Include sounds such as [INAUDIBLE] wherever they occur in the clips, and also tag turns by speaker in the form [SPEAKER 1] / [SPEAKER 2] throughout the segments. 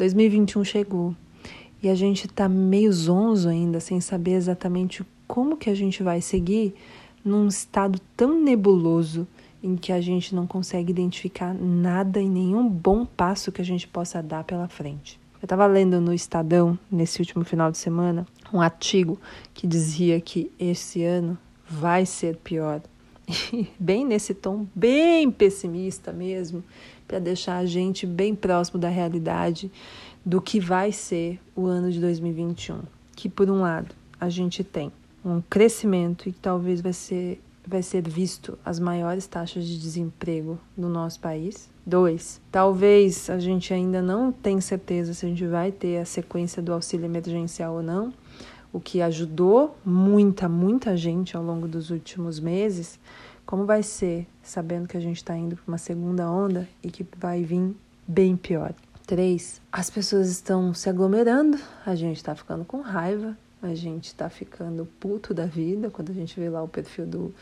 [SPEAKER 1] 2021 chegou e a gente tá meio zonzo ainda, sem saber exatamente como que a gente vai seguir num estado tão nebuloso em que a gente não consegue identificar nada e nenhum bom passo que a gente possa dar pela frente. Eu estava lendo no Estadão, nesse último final de semana, um artigo que dizia que esse ano vai ser pior. [LAUGHS] E bem nesse tom, bem pessimista mesmo, para deixar a gente bem próximo da realidade do que vai ser o ano de 2021. Que, por um lado, a gente tem um crescimento e que talvez vai ser, vai ser visto as maiores taxas de desemprego no nosso país. Dois, talvez a gente ainda não tenha certeza se a gente vai ter a sequência do auxílio emergencial ou não, o que ajudou muita, muita gente ao longo dos últimos meses. Como vai ser, sabendo que a gente está indo para uma segunda onda e que vai vir bem pior. Três, as pessoas estão se aglomerando, a gente está ficando com raiva, a gente está ficando puto da vida quando a gente vê lá o perfil do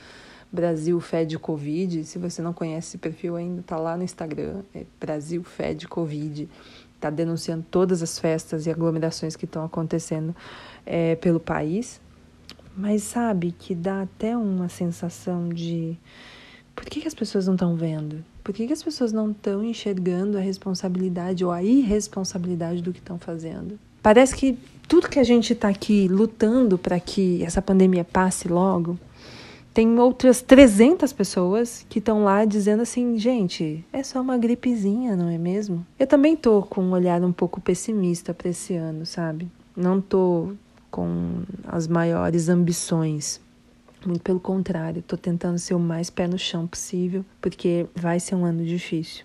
[SPEAKER 1] Brasil Fed Covid. Se você não conhece esse perfil ainda, tá lá no Instagram, é Brasil Fed Covid. Tá denunciando todas as festas e aglomerações que estão acontecendo é, pelo país. Mas sabe que dá até uma sensação de por que, que as pessoas não estão vendo? Por que, que as pessoas não estão enxergando a responsabilidade ou a irresponsabilidade do que estão fazendo? Parece que tudo que a gente está aqui lutando para que essa pandemia passe logo, tem outras 300 pessoas que estão lá dizendo assim, gente, é só uma gripezinha, não é mesmo? Eu também tô com um olhar um pouco pessimista para esse ano, sabe? Não tô com as maiores ambições. Muito pelo contrário, tô tentando ser o mais pé no chão possível, porque vai ser um ano difícil.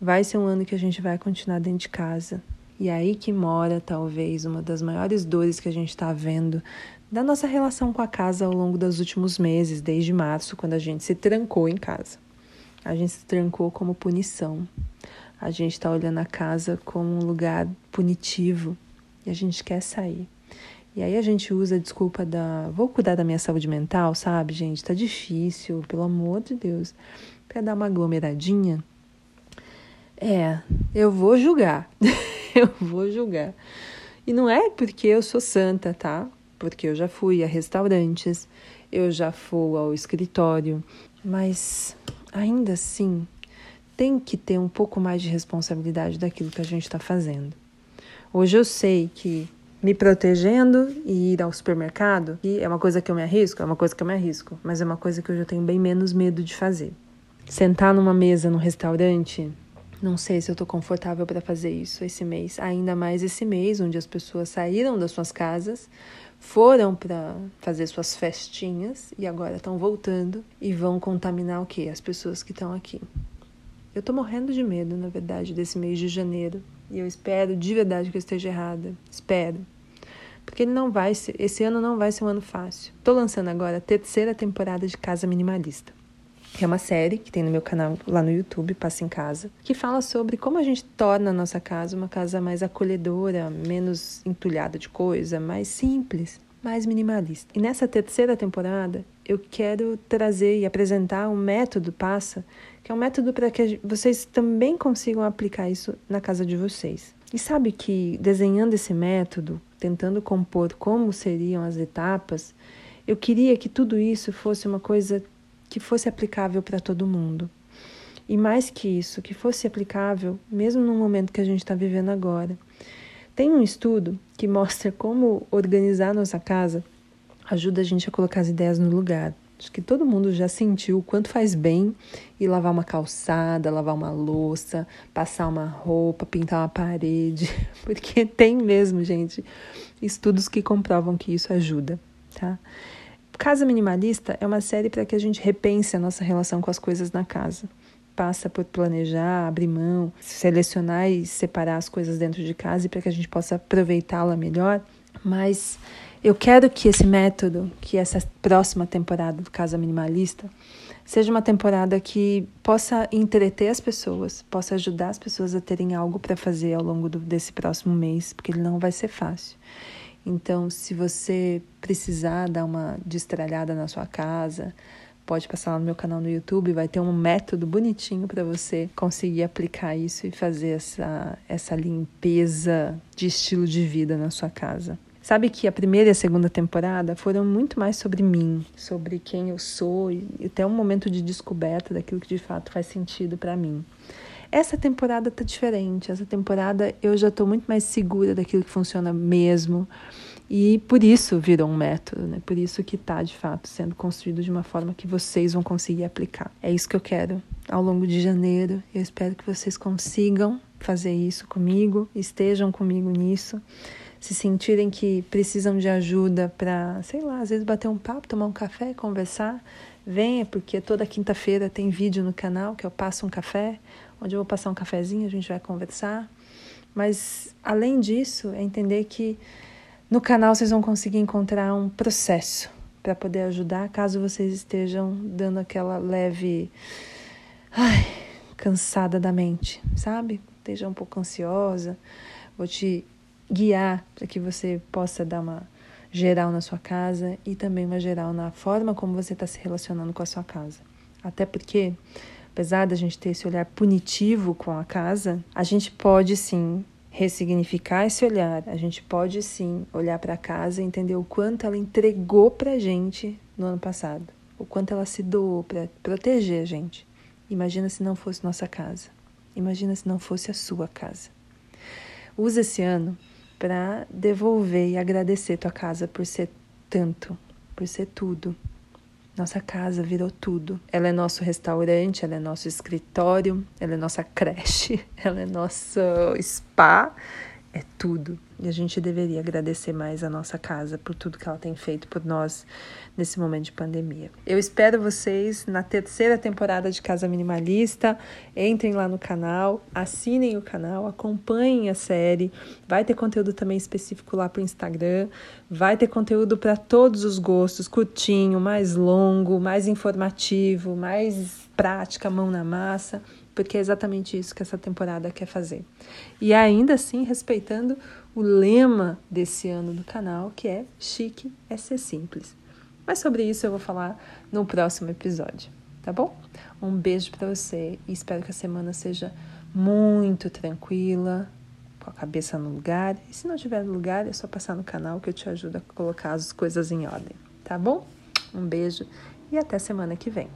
[SPEAKER 1] Vai ser um ano que a gente vai continuar dentro de casa, e é aí que mora, talvez, uma das maiores dores que a gente está vendo da nossa relação com a casa ao longo dos últimos meses, desde março, quando a gente se trancou em casa. A gente se trancou como punição. A gente está olhando a casa como um lugar punitivo e a gente quer sair. E aí a gente usa a desculpa da vou cuidar da minha saúde mental, sabe, gente? Tá difícil, pelo amor de Deus. Para dar uma aglomeradinha. É, eu vou julgar. [LAUGHS] eu vou julgar. E não é porque eu sou santa, tá? Porque eu já fui a restaurantes, eu já fui ao escritório, mas ainda assim tem que ter um pouco mais de responsabilidade daquilo que a gente está fazendo. Hoje eu sei que me protegendo e ir ao supermercado é uma coisa que eu me arrisco, é uma coisa que eu me arrisco, mas é uma coisa que eu já tenho bem menos medo de fazer. Sentar numa mesa no restaurante não sei se eu estou confortável para fazer isso esse mês, ainda mais esse mês onde as pessoas saíram das suas casas, foram para fazer suas festinhas e agora estão voltando e vão contaminar o quê? As pessoas que estão aqui. Eu estou morrendo de medo, na verdade, desse mês de janeiro e eu espero de verdade que eu esteja errada. Espero. Porque ele não vai ser, esse ano não vai ser um ano fácil. Estou lançando agora a terceira temporada de Casa Minimalista que é uma série que tem no meu canal lá no YouTube, Passa em Casa, que fala sobre como a gente torna a nossa casa uma casa mais acolhedora, menos entulhada de coisa, mais simples, mais minimalista. E nessa terceira temporada, eu quero trazer e apresentar um método Passa, que é um método para que vocês também consigam aplicar isso na casa de vocês. E sabe que desenhando esse método, tentando compor como seriam as etapas, eu queria que tudo isso fosse uma coisa que fosse aplicável para todo mundo. E mais que isso, que fosse aplicável mesmo no momento que a gente está vivendo agora. Tem um estudo que mostra como organizar nossa casa ajuda a gente a colocar as ideias no lugar. Acho que todo mundo já sentiu o quanto faz bem ir lavar uma calçada, lavar uma louça, passar uma roupa, pintar uma parede, [LAUGHS] porque tem mesmo, gente, estudos que comprovam que isso ajuda, tá? Casa Minimalista é uma série para que a gente repense a nossa relação com as coisas na casa. Passa por planejar, abrir mão, selecionar e separar as coisas dentro de casa para que a gente possa aproveitá-la melhor. Mas eu quero que esse método, que essa próxima temporada do Casa Minimalista, seja uma temporada que possa entreter as pessoas, possa ajudar as pessoas a terem algo para fazer ao longo do, desse próximo mês, porque ele não vai ser fácil. Então, se você precisar dar uma destralhada na sua casa, pode passar lá no meu canal no YouTube, vai ter um método bonitinho para você conseguir aplicar isso e fazer essa, essa limpeza de estilo de vida na sua casa. Sabe que a primeira e a segunda temporada foram muito mais sobre mim, sobre quem eu sou e até um momento de descoberta daquilo que de fato faz sentido para mim. Essa temporada tá diferente. Essa temporada eu já estou muito mais segura daquilo que funciona mesmo. E por isso virou um método, né? Por isso que está de fato sendo construído de uma forma que vocês vão conseguir aplicar. É isso que eu quero ao longo de janeiro. Eu espero que vocês consigam fazer isso comigo, estejam comigo nisso se sentirem que precisam de ajuda para, sei lá, às vezes bater um papo, tomar um café, conversar, venha, porque toda quinta-feira tem vídeo no canal que eu passo um café, onde eu vou passar um cafezinho, a gente vai conversar. Mas além disso, é entender que no canal vocês vão conseguir encontrar um processo para poder ajudar, caso vocês estejam dando aquela leve ai, cansada da mente, sabe? Esteja um pouco ansiosa. Vou te guiar para que você possa dar uma geral na sua casa e também uma geral na forma como você está se relacionando com a sua casa. Até porque, apesar da gente ter esse olhar punitivo com a casa, a gente pode sim ressignificar esse olhar. A gente pode sim olhar para casa e entender o quanto ela entregou para a gente no ano passado, o quanto ela se doou para proteger a gente. Imagina se não fosse nossa casa. Imagina se não fosse a sua casa. Usa esse ano para devolver e agradecer tua casa por ser tanto, por ser tudo. Nossa casa virou tudo. Ela é nosso restaurante, ela é nosso escritório, ela é nossa creche, [LAUGHS] ela é nosso spa, é tudo. E a gente deveria agradecer mais a nossa casa por tudo que ela tem feito por nós nesse momento de pandemia. Eu espero vocês na terceira temporada de Casa Minimalista. Entrem lá no canal, assinem o canal, acompanhem a série. Vai ter conteúdo também específico lá para o Instagram. Vai ter conteúdo para todos os gostos, curtinho, mais longo, mais informativo, mais prática, mão na massa porque é exatamente isso que essa temporada quer fazer. E ainda assim, respeitando o lema desse ano do canal, que é chique é ser simples. Mas sobre isso eu vou falar no próximo episódio, tá bom? Um beijo para você e espero que a semana seja muito tranquila, com a cabeça no lugar. E se não tiver no lugar, é só passar no canal que eu te ajudo a colocar as coisas em ordem, tá bom? Um beijo e até semana que vem.